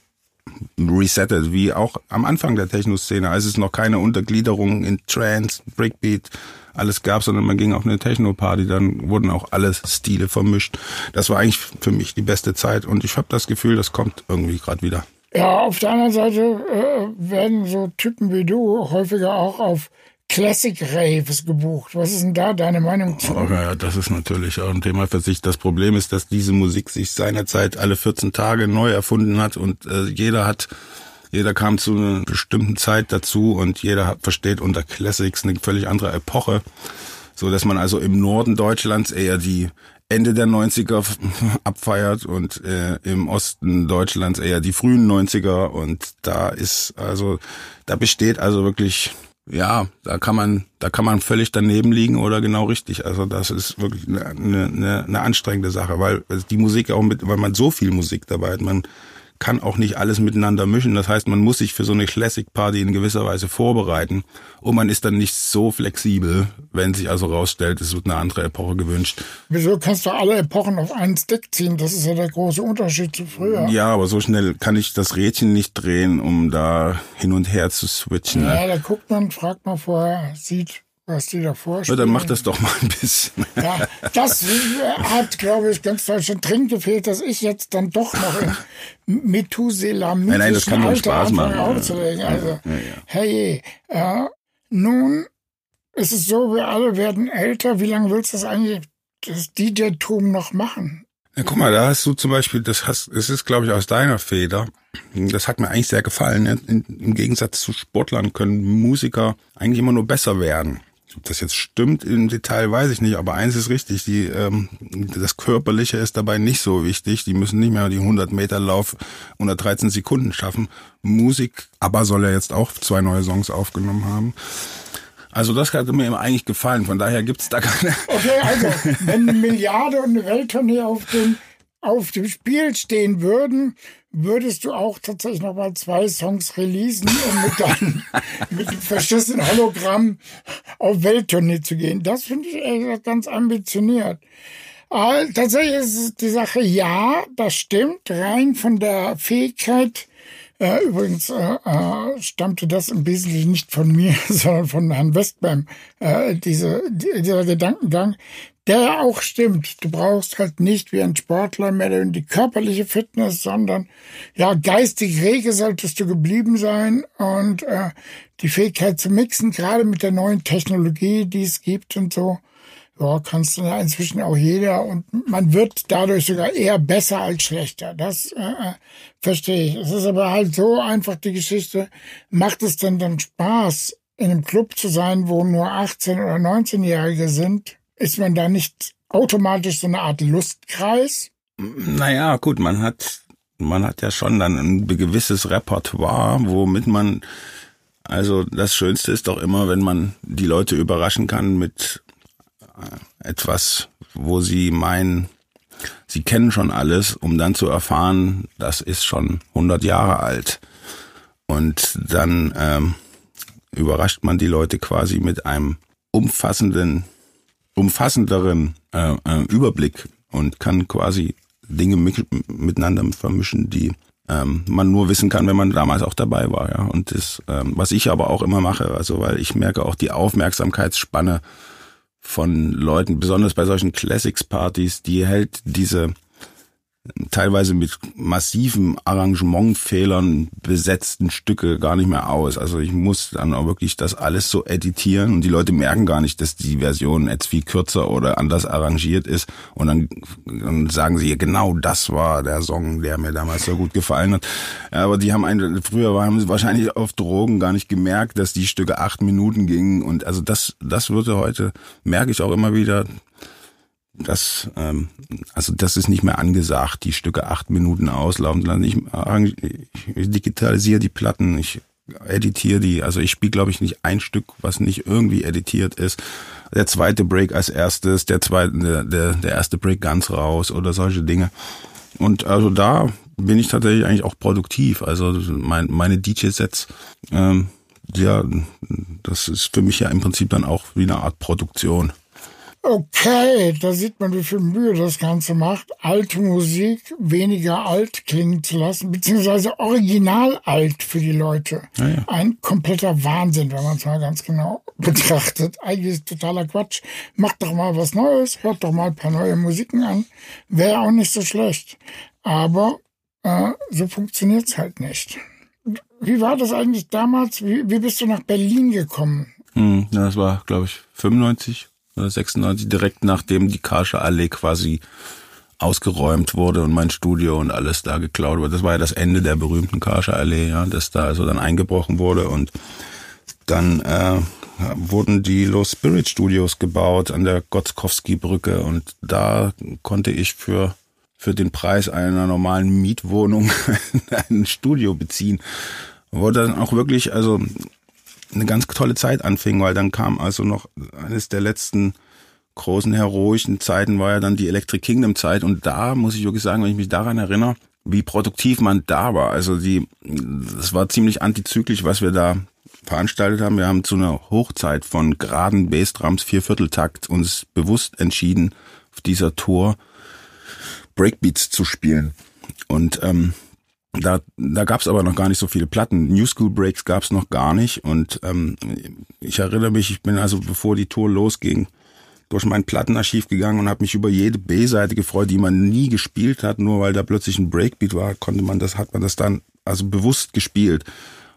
resettet, wie auch am Anfang der Techno-Szene, als es noch keine Untergliederung in Trance, Breakbeat, alles gab, sondern man ging auf eine Techno-Party, dann wurden auch alle Stile vermischt. Das war eigentlich für mich die beste Zeit und ich habe das Gefühl, das kommt irgendwie gerade wieder. Ja, auf der anderen Seite äh, werden so Typen wie du häufiger auch auf Classic Raves gebucht. Was ist denn da deine Meinung zu? Oh, ja, das ist natürlich auch ein Thema für sich. Das Problem ist, dass diese Musik sich seinerzeit alle 14 Tage neu erfunden hat und äh, jeder hat, jeder kam zu einer bestimmten Zeit dazu und jeder hat, versteht unter Classics eine völlig andere Epoche, so dass man also im Norden Deutschlands eher die Ende der 90er (laughs) abfeiert und äh, im Osten Deutschlands eher die frühen 90er und da ist also da besteht also wirklich ja, da kann man, da kann man völlig daneben liegen oder genau richtig. Also das ist wirklich eine, eine, eine anstrengende Sache, weil die Musik auch mit, weil man so viel Musik dabei hat, man kann auch nicht alles miteinander mischen. Das heißt, man muss sich für so eine Classic Party in gewisser Weise vorbereiten und man ist dann nicht so flexibel, wenn sich also rausstellt, es wird eine andere Epoche gewünscht. Wieso kannst du alle Epochen auf einen Stick ziehen? Das ist ja der große Unterschied zu früher. Ja, aber so schnell kann ich das Rädchen nicht drehen, um da hin und her zu switchen. Ja, da guckt man, fragt man vorher, sieht, was die da Ja, vorstellen. dann mach das doch mal ein bisschen. Ja, das hat, glaube ich, ganz Deutschland dringend gefehlt, dass ich jetzt dann doch noch im Methuselamischen Nein, nein, das kann Alter Spaß machen. aufzulegen. Also, hey, äh, nun ist es so, wir alle werden älter. Wie lange willst du das eigentlich, das DJ-Tum noch machen? Ja, guck mal, da hast du zum Beispiel, das hast, das ist, glaube ich, aus deiner Feder. Das hat mir eigentlich sehr gefallen. ne? In, Im Gegensatz zu Sportlern können Musiker eigentlich immer nur besser werden. Ob das jetzt stimmt im Detail, weiß ich nicht, aber eins ist richtig, die, ähm, das Körperliche ist dabei nicht so wichtig. Die müssen nicht mehr die 100 Meter Lauf unter 13 Sekunden schaffen. Musik, aber soll er jetzt auch zwei neue Songs aufgenommen haben. Also das hat mir eigentlich gefallen, von daher gibt's da keine... Okay, also, wenn eine Milliarde und eine Welttournee auf dem, auf dem Spiel stehen würden, würdest du auch tatsächlich noch mal zwei Songs releasen, um mit dann (laughs) mit dem verschissenen Hologramm auf Welttournee zu gehen. Das finde ich ehrlich gesagt ganz ambitioniert. Äh, tatsächlich ist es die Sache, ja, das stimmt, rein von der Fähigkeit, äh, übrigens äh, äh, stammte das im Wesentlichen nicht von mir, (laughs) sondern von Herrn Westbeim, äh, diese, die, dieser Gedankengang, ja auch stimmt. Du brauchst halt nicht wie ein Sportler mehr die körperliche Fitness, sondern ja, geistig rege solltest du geblieben sein und äh, die Fähigkeit zu mixen, gerade mit der neuen Technologie, die es gibt und so. Ja, kannst du inzwischen auch jeder und man wird dadurch sogar eher besser als schlechter. Das äh, äh, verstehe ich. Es ist aber halt so einfach die Geschichte. Macht es denn dann Spaß, in einem Club zu sein, wo nur 18- oder 19-Jährige sind? Ist man da nicht automatisch so eine Art Lustkreis? Naja, gut, man hat, man hat ja schon dann ein gewisses Repertoire, womit man, also das Schönste ist doch immer, wenn man die Leute überraschen kann mit äh, etwas, wo sie meinen, sie kennen schon alles, um dann zu erfahren, das ist schon 100 Jahre alt. Und dann ähm, überrascht man die Leute quasi mit einem umfassenden, umfassenderen äh, äh, Überblick und kann quasi Dinge mit, miteinander vermischen, die ähm, man nur wissen kann, wenn man damals auch dabei war. Ja. Und das, ähm, was ich aber auch immer mache, also weil ich merke auch die Aufmerksamkeitsspanne von Leuten, besonders bei solchen Classics-Partys, die hält diese teilweise mit massiven Arrangementfehlern besetzten Stücke gar nicht mehr aus. Also ich muss dann auch wirklich das alles so editieren und die Leute merken gar nicht, dass die Version jetzt viel kürzer oder anders arrangiert ist und dann, dann sagen sie, genau das war der Song, der mir damals so gut gefallen hat. Aber die haben einen, früher haben sie wahrscheinlich auf Drogen gar nicht gemerkt, dass die Stücke acht Minuten gingen und also das, das würde heute, merke ich auch immer wieder, das, ähm, also das ist nicht mehr angesagt, die Stücke acht Minuten auslaufen lassen. Ich, ich digitalisiere die Platten, ich editiere die. Also ich spiele, glaube ich, nicht ein Stück, was nicht irgendwie editiert ist. Der zweite Break als erstes, der zweite, der, der, der erste Break ganz raus oder solche Dinge. Und also da bin ich tatsächlich eigentlich auch produktiv. Also mein, meine DJ-Sets, ähm, ja, das ist für mich ja im Prinzip dann auch wie eine Art Produktion. Okay, da sieht man, wie viel Mühe das Ganze macht, alte Musik weniger alt klingen zu lassen, beziehungsweise original alt für die Leute. Ja, ja. Ein kompletter Wahnsinn, wenn man es mal ganz genau betrachtet. Eigentlich ist totaler Quatsch. Macht doch mal was Neues, hört doch mal ein paar neue Musiken an. Wäre auch nicht so schlecht. Aber äh, so funktioniert's halt nicht. Wie war das eigentlich damals? Wie, wie bist du nach Berlin gekommen? Hm, das war, glaube ich, 95 oder 96, direkt nachdem die Karsche Allee quasi ausgeräumt wurde und mein Studio und alles da geklaut wurde. Das war ja das Ende der berühmten Karsche Allee, ja, das da also dann eingebrochen wurde und dann äh, wurden die Low Spirit Studios gebaut an der Gotzkowski-Brücke und da konnte ich für für den Preis einer normalen Mietwohnung (laughs) ein Studio beziehen. Wo dann auch wirklich, also eine ganz tolle Zeit anfing, weil dann kam also noch eines der letzten großen heroischen Zeiten war ja dann die Electric Kingdom Zeit und da muss ich wirklich sagen, wenn ich mich daran erinnere, wie produktiv man da war. Also die, das war ziemlich antizyklisch, was wir da veranstaltet haben. Wir haben zu einer Hochzeit von geraden Bassdrums Viervierteltakt uns bewusst entschieden, auf dieser Tour Breakbeats zu spielen. Und ähm, da, da gab es aber noch gar nicht so viele Platten. New School Breaks gab es noch gar nicht. Und ähm, ich erinnere mich, ich bin also, bevor die Tour losging, durch mein Plattenarchiv gegangen und habe mich über jede B-Seite gefreut, die man nie gespielt hat, nur weil da plötzlich ein Breakbeat war, konnte man das, hat man das dann also bewusst gespielt.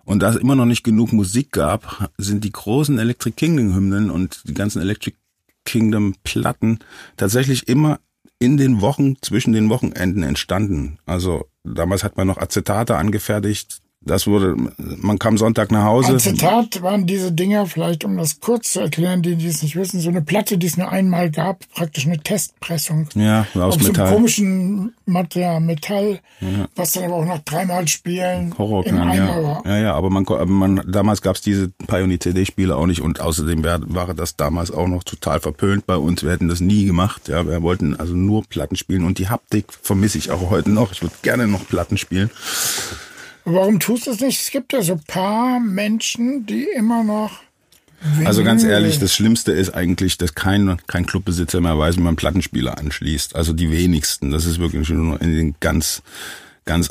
Und da es immer noch nicht genug Musik gab, sind die großen Electric Kingdom Hymnen und die ganzen Electric Kingdom Platten tatsächlich immer in den Wochen zwischen den Wochenenden entstanden. Also damals hat man noch Acetate angefertigt, das wurde, man kam Sonntag nach Hause. Ein Zitat waren diese Dinger, vielleicht um das kurz zu erklären, die, die es nicht wissen, so eine Platte, die es nur einmal gab, praktisch eine Testpressung. Ja, aus auf Metall. so komischen Material, Metall, ja. was dann aber auch nach dreimal Spielen im Eimer ja. war. Ja, ja, aber man, man damals gab es diese Pioneer CD-Spiele auch nicht und außerdem wär, war das damals auch noch total verpönt bei uns. Wir hätten das nie gemacht. Ja, wir wollten also nur Platten spielen und die Haptik vermisse ich auch heute noch. Ich würde gerne noch Platten spielen. Warum tust du es nicht? Es gibt ja so paar Menschen, die immer noch. Also ganz ehrlich, das Schlimmste ist eigentlich, dass kein, kein Clubbesitzer mehr weiß, wie man Plattenspieler anschließt. Also die wenigsten. Das ist wirklich nur in den ganz, ganz,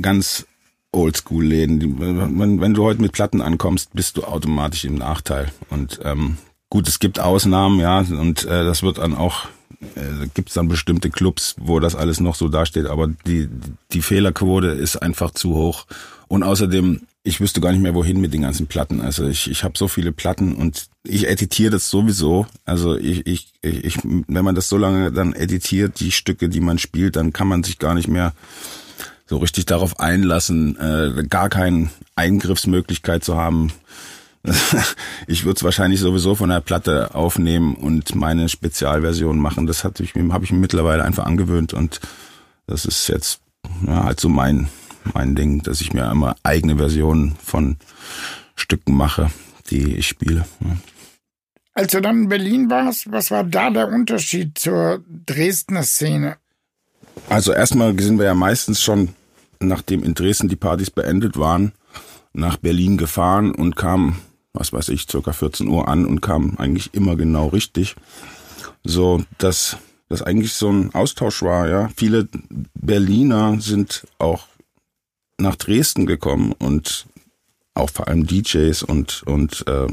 ganz Oldschool-Läden. Wenn, wenn du heute mit Platten ankommst, bist du automatisch im Nachteil. Und ähm, gut, es gibt Ausnahmen, ja, und äh, das wird dann auch äh, gibt es dann bestimmte Clubs, wo das alles noch so dasteht, aber die, die Fehlerquote ist einfach zu hoch. Und außerdem, ich wüsste gar nicht mehr, wohin mit den ganzen Platten. Also ich, ich habe so viele Platten und ich editiere das sowieso. Also ich, ich, ich, wenn man das so lange dann editiert, die Stücke, die man spielt, dann kann man sich gar nicht mehr so richtig darauf einlassen, äh, gar keine Eingriffsmöglichkeit zu haben (laughs) ich würde es wahrscheinlich sowieso von der Platte aufnehmen und meine Spezialversion machen. Das habe ich, hab ich mir mittlerweile einfach angewöhnt und das ist jetzt ja, halt so mein, mein Ding, dass ich mir immer eigene Versionen von Stücken mache, die ich spiele. Ja. Als du dann in Berlin warst, was war da der Unterschied zur Dresdner Szene? Also erstmal sind wir ja meistens schon, nachdem in Dresden die Partys beendet waren, nach Berlin gefahren und kamen was weiß ich, circa 14 Uhr an und kam eigentlich immer genau richtig. So, dass das eigentlich so ein Austausch war, ja. Viele Berliner sind auch nach Dresden gekommen und auch vor allem DJs und, und äh,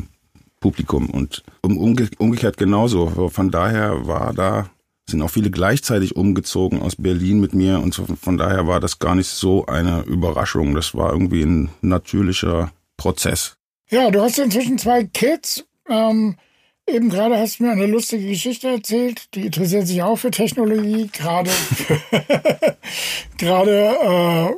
Publikum und umge umgekehrt genauso. Von daher war da, sind auch viele gleichzeitig umgezogen aus Berlin mit mir und so, von daher war das gar nicht so eine Überraschung. Das war irgendwie ein natürlicher Prozess. Ja, du hast inzwischen zwei Kids. Ähm, eben gerade hast du mir eine lustige Geschichte erzählt. Die interessiert sich auch für Technologie, gerade (laughs) (laughs) gerade äh,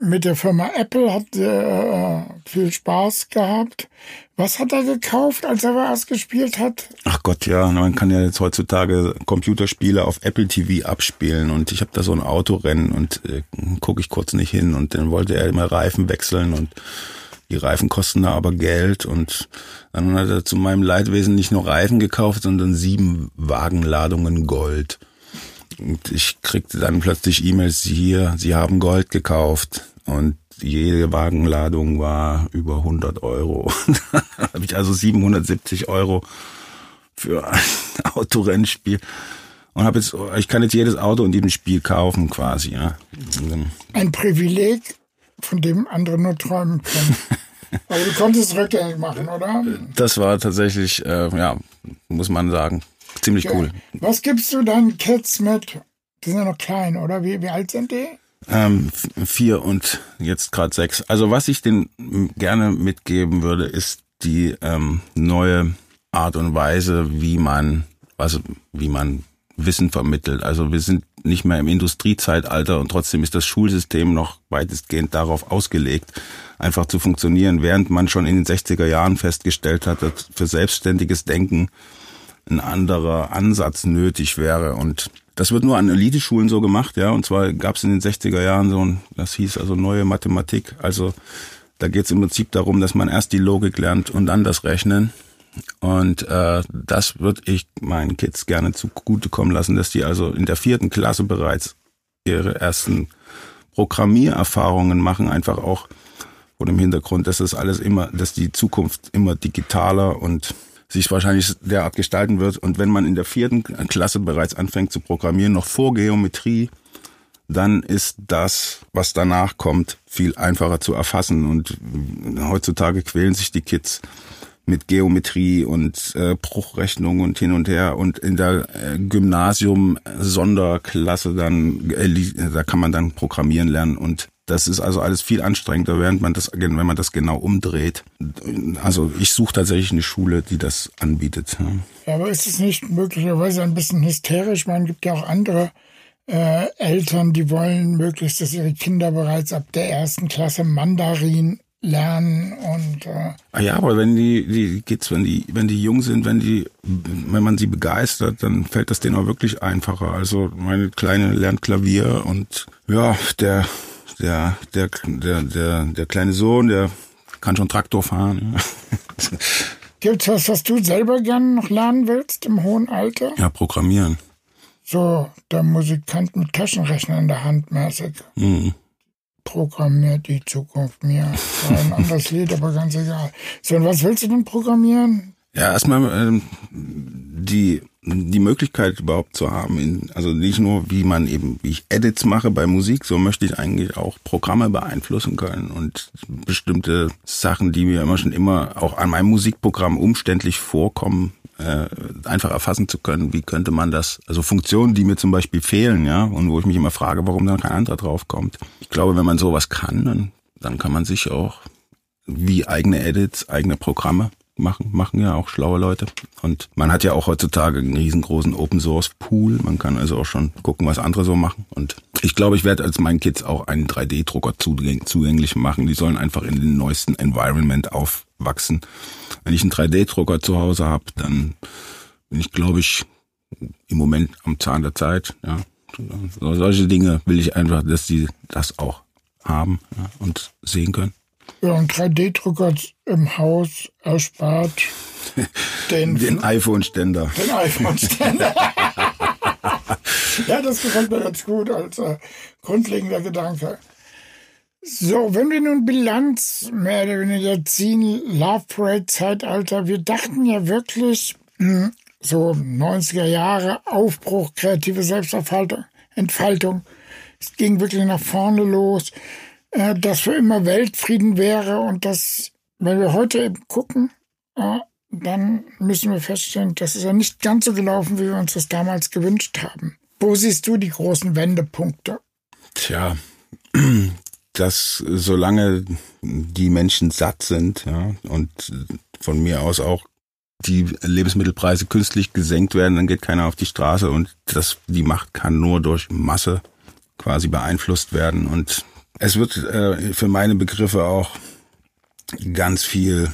mit der Firma Apple hat äh, viel Spaß gehabt. Was hat er gekauft, als er was gespielt hat? Ach Gott, ja, man kann ja jetzt heutzutage Computerspiele auf Apple TV abspielen und ich habe da so ein Autorennen und äh, gucke ich kurz nicht hin und dann wollte er immer Reifen wechseln und die Reifen kosten da aber Geld und dann hat er zu meinem Leidwesen nicht nur Reifen gekauft, sondern sieben Wagenladungen Gold. Und ich kriegte dann plötzlich E-Mails hier, Sie haben Gold gekauft und jede Wagenladung war über 100 Euro. (laughs) da habe ich also 770 Euro für ein (laughs) Autorennspiel und habe jetzt, ich kann jetzt jedes Auto in diesem Spiel kaufen quasi. Ja. Ein Privileg, von dem andere nur träumen können. (laughs) Aber du konntest es rückgängig machen, oder? Das war tatsächlich, äh, ja, muss man sagen, ziemlich ja. cool. Was gibst du deinen Kids mit? Die sind ja noch klein, oder? Wie, wie alt sind die? Ähm, vier und jetzt gerade sechs. Also was ich denen gerne mitgeben würde, ist die ähm, neue Art und Weise, wie man, also wie man Wissen vermittelt. Also wir sind nicht mehr im Industriezeitalter und trotzdem ist das Schulsystem noch weitestgehend darauf ausgelegt, einfach zu funktionieren, während man schon in den 60er Jahren festgestellt hat, dass für selbstständiges Denken ein anderer Ansatz nötig wäre. Und das wird nur an Eliteschulen so gemacht, ja. Und zwar gab es in den 60er Jahren so ein, das hieß also neue Mathematik. Also da geht es im Prinzip darum, dass man erst die Logik lernt und dann das Rechnen. Und äh, das würde ich meinen Kids gerne zugutekommen lassen, dass die also in der vierten Klasse bereits ihre ersten Programmiererfahrungen machen, einfach auch vor dem Hintergrund, dass das alles immer, dass die Zukunft immer digitaler und sich wahrscheinlich derart gestalten wird. Und wenn man in der vierten Klasse bereits anfängt zu programmieren, noch vor Geometrie, dann ist das, was danach kommt, viel einfacher zu erfassen. Und heutzutage quälen sich die Kids mit Geometrie und äh, Bruchrechnung und hin und her und in der äh, Gymnasium Sonderklasse dann äh, da kann man dann programmieren lernen und das ist also alles viel anstrengender, während man das, wenn man das genau umdreht. Also ich suche tatsächlich eine Schule, die das anbietet. Ja, aber ist es nicht möglicherweise ein bisschen hysterisch? Man gibt ja auch andere äh, Eltern, die wollen möglichst, dass ihre Kinder bereits ab der ersten Klasse Mandarin lernen und äh ah ja, aber wenn die die Kids, wenn die wenn die jung sind, wenn die wenn man sie begeistert, dann fällt das denen auch wirklich einfacher. Also meine kleine lernt Klavier und ja, der der, der, der, der, der kleine Sohn, der kann schon Traktor fahren. (laughs) Gibt's was, was du selber gerne noch lernen willst im hohen Alter? Ja, programmieren. So, der Musikant mit Taschenrechner in der Hand mäßig. Mhm. Programmiert die Zukunft mir. Ein anderes Lied, aber ganz egal. So, und was willst du denn programmieren? Ja, erstmal ähm, die die Möglichkeit überhaupt zu haben, in, also nicht nur wie man eben, wie ich Edits mache bei Musik, so möchte ich eigentlich auch Programme beeinflussen können und bestimmte Sachen, die mir immer schon immer auch an meinem Musikprogramm umständlich vorkommen, äh, einfach erfassen zu können, wie könnte man das, also Funktionen, die mir zum Beispiel fehlen, ja, und wo ich mich immer frage, warum dann kein anderer draufkommt. Ich glaube, wenn man sowas kann, dann, dann kann man sich auch wie eigene Edits, eigene Programme machen, machen ja auch schlaue Leute. Und man hat ja auch heutzutage einen riesengroßen Open Source Pool. Man kann also auch schon gucken, was andere so machen. Und ich glaube, ich werde als meinen Kids auch einen 3D-Drucker zugänglich machen. Die sollen einfach in den neuesten Environment aufwachsen. Wenn ich einen 3D-Drucker zu Hause habe, dann bin ich, glaube ich, im Moment am Zahn der Zeit. Ja. solche Dinge will ich einfach, dass die das auch haben ja, und sehen können. Ja, ein 3D-Drucker im Haus erspart (laughs) den, den iPhone-Ständer. Den iPhone-Ständer. (laughs) ja, das gefällt mir ganz gut als äh, grundlegender Gedanke. So, wenn wir nun Bilanz mehr oder weniger ziehen, Love Parade Zeitalter, wir dachten ja wirklich, hm, so 90er Jahre, Aufbruch, kreative Selbstentfaltung, Entfaltung. Es ging wirklich nach vorne los. Äh, dass für immer Weltfrieden wäre und dass, wenn wir heute eben gucken, äh, dann müssen wir feststellen, das ist ja nicht ganz so gelaufen, wie wir uns das damals gewünscht haben. Wo siehst du die großen Wendepunkte? Tja, (clears throat) dass solange die Menschen satt sind ja, und von mir aus auch die Lebensmittelpreise künstlich gesenkt werden, dann geht keiner auf die Straße und das, die Macht kann nur durch Masse quasi beeinflusst werden und es wird äh, für meine Begriffe auch ganz viel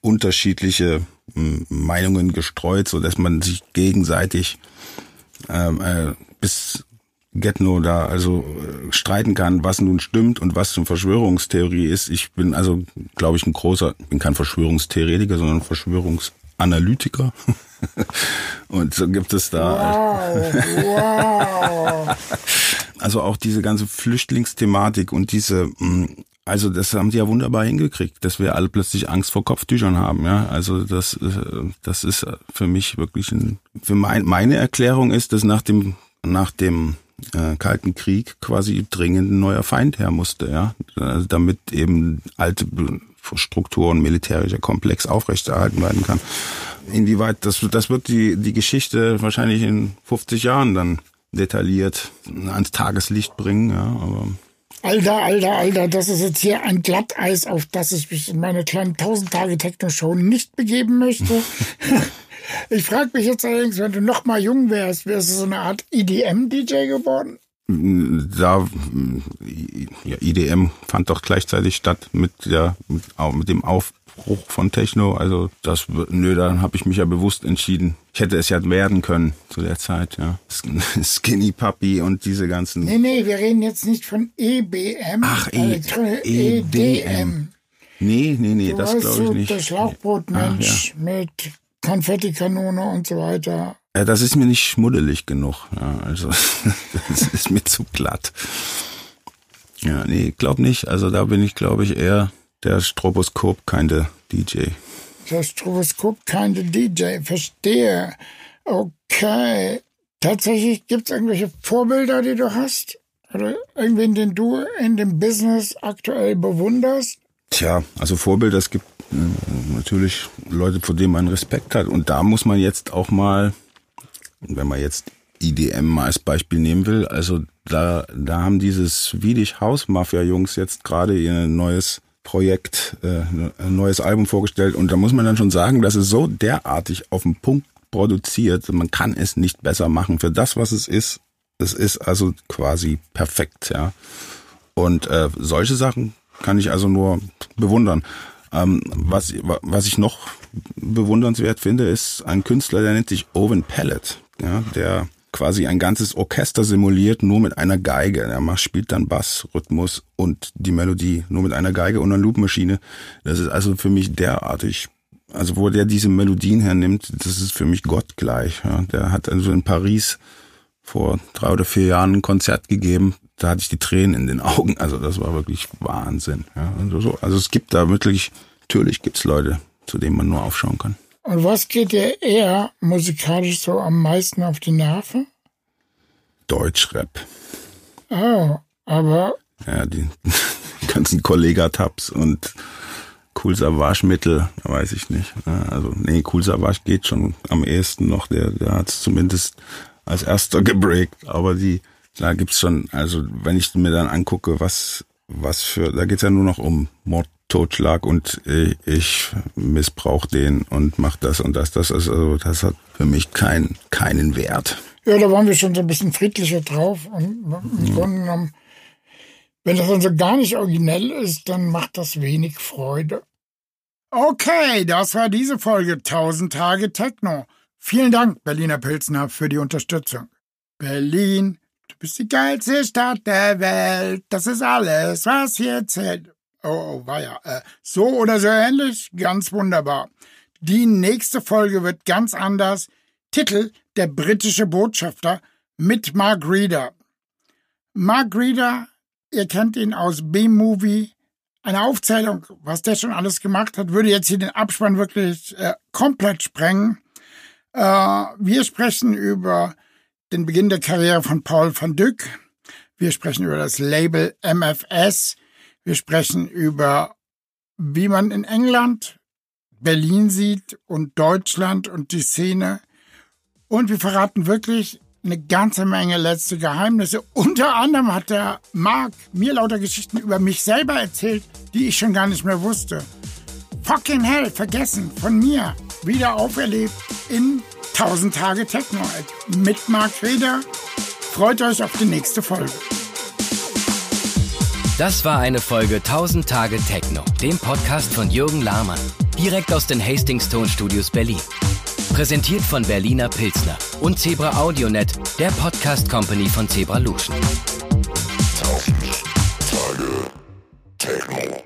unterschiedliche hm, Meinungen gestreut, so dass man sich gegenseitig ähm, äh, bis Getno da also äh, streiten kann, was nun stimmt und was eine Verschwörungstheorie ist. Ich bin also, glaube ich, ein großer, bin kein Verschwörungstheoretiker, sondern Verschwörungsanalytiker. (laughs) und so gibt es da. Wow, wow. (laughs) Also auch diese ganze Flüchtlingsthematik und diese, mm, also das haben sie ja wunderbar hingekriegt, dass wir alle plötzlich Angst vor Kopftüchern haben, ja. Also das, äh, das ist für mich wirklich ein, für mein, meine Erklärung ist, dass nach dem, nach dem äh, Kalten Krieg quasi dringend ein neuer Feind her musste, ja, also damit eben alte Strukturen, militärischer Komplex aufrechterhalten werden kann. Inwieweit, das, das wird die, die Geschichte wahrscheinlich in 50 Jahren dann detailliert ans Tageslicht bringen. Ja, aber Alter, Alter, Alter, das ist jetzt hier ein Glatteis, auf das ich mich in meine kleinen 1000 Tage Techno-Show nicht begeben möchte. (laughs) ich frage mich jetzt allerdings, wenn du noch mal jung wärst, wärst du so eine Art EDM-DJ geworden? Da, ja, EDM fand doch gleichzeitig statt mit der, mit, mit dem Auf, Aufbruch von Techno. Also das, nö, dann habe ich mich ja bewusst entschieden. Ich hätte es ja werden können zu der Zeit, ja. (laughs) Skinny Puppy und diese ganzen. Nee, nee, wir reden jetzt nicht von EBM. Ach, e EDM. Nee, nee, nee, du das glaube ich nicht. Der Schlauchbootmensch ja. mit Konfettikanone und so weiter. Ja, das ist mir nicht schmuddelig genug. Ja, also (laughs) das ist mir zu glatt. Ja, nee, glaub nicht. Also da bin ich, glaube ich, eher der Stroboskop keine DJ. Der Stroboskop keine DJ, verstehe. Okay. Tatsächlich gibt es irgendwelche Vorbilder, die du hast? Oder irgendwen, den du in dem Business aktuell bewunderst? Tja, also Vorbilder, es gibt äh, natürlich Leute, vor denen man Respekt hat. Und da muss man jetzt auch mal, wenn man jetzt IDM mal als Beispiel nehmen will, also da, da haben dieses Swedish House Mafia Jungs jetzt gerade ihr neues Projekt, äh, ein neues Album vorgestellt und da muss man dann schon sagen, dass es so derartig auf den Punkt produziert, man kann es nicht besser machen für das, was es ist. Es ist also quasi perfekt, ja. Und äh, solche Sachen kann ich also nur bewundern. Ähm, was, was ich noch bewundernswert finde, ist ein Künstler, der nennt sich Owen Pellet, ja, der quasi ein ganzes Orchester simuliert, nur mit einer Geige. Er macht, spielt dann Bass, Rhythmus und die Melodie nur mit einer Geige und einer Loopmaschine. Das ist also für mich derartig, also wo der diese Melodien hernimmt, das ist für mich gottgleich. Ja. Der hat also in Paris vor drei oder vier Jahren ein Konzert gegeben. Da hatte ich die Tränen in den Augen. Also das war wirklich Wahnsinn. Ja. Also, so, also es gibt da wirklich, natürlich gibt's Leute, zu denen man nur aufschauen kann. Und was geht dir eher musikalisch so am meisten auf die Nerven? Deutschrap. Oh, aber. Ja, die (laughs) ganzen Kollega-Tabs und Cool Savage Mittel, weiß ich nicht. Also, nee, Cool Savage geht schon am ehesten noch, der, der hat es zumindest als erster (laughs) gebreakt, aber die, da gibt's schon, also wenn ich mir dann angucke, was, was für, da geht's ja nur noch um Mord, Totschlag und ich missbrauche den und mache das und das. Das also das hat für mich keinen keinen Wert. Ja, da waren wir schon so ein bisschen friedlicher drauf. Und im Grunde genommen, wenn das dann so gar nicht originell ist, dann macht das wenig Freude. Okay, das war diese Folge 1000 Tage Techno. Vielen Dank, Berliner Pilzner, für die Unterstützung. Berlin, du bist die geilste Stadt der Welt. Das ist alles, was hier zählt. Oh, oh ja. Äh, so oder so ähnlich? Ganz wunderbar. Die nächste Folge wird ganz anders. Titel Der britische Botschafter mit Mark Reeder. Mark Reeder, ihr kennt ihn aus B-Movie. Eine Aufzählung, was der schon alles gemacht hat, würde jetzt hier den Abspann wirklich äh, komplett sprengen. Äh, wir sprechen über den Beginn der Karriere von Paul van Dyck. Wir sprechen über das Label MFS. Wir sprechen über, wie man in England Berlin sieht und Deutschland und die Szene. Und wir verraten wirklich eine ganze Menge letzte Geheimnisse. Unter anderem hat der Marc mir lauter Geschichten über mich selber erzählt, die ich schon gar nicht mehr wusste. Fucking hell, vergessen, von mir, wieder auferlebt in 1000 Tage Techno mit Marc Reder. Freut euch auf die nächste Folge. Das war eine Folge 1000 Tage Techno, dem Podcast von Jürgen Lahmann, direkt aus den Hastings Tone Studios Berlin. Präsentiert von Berliner Pilzner und Zebra Audionet, der Podcast Company von Zebra Luschen. 1000 Tage Techno.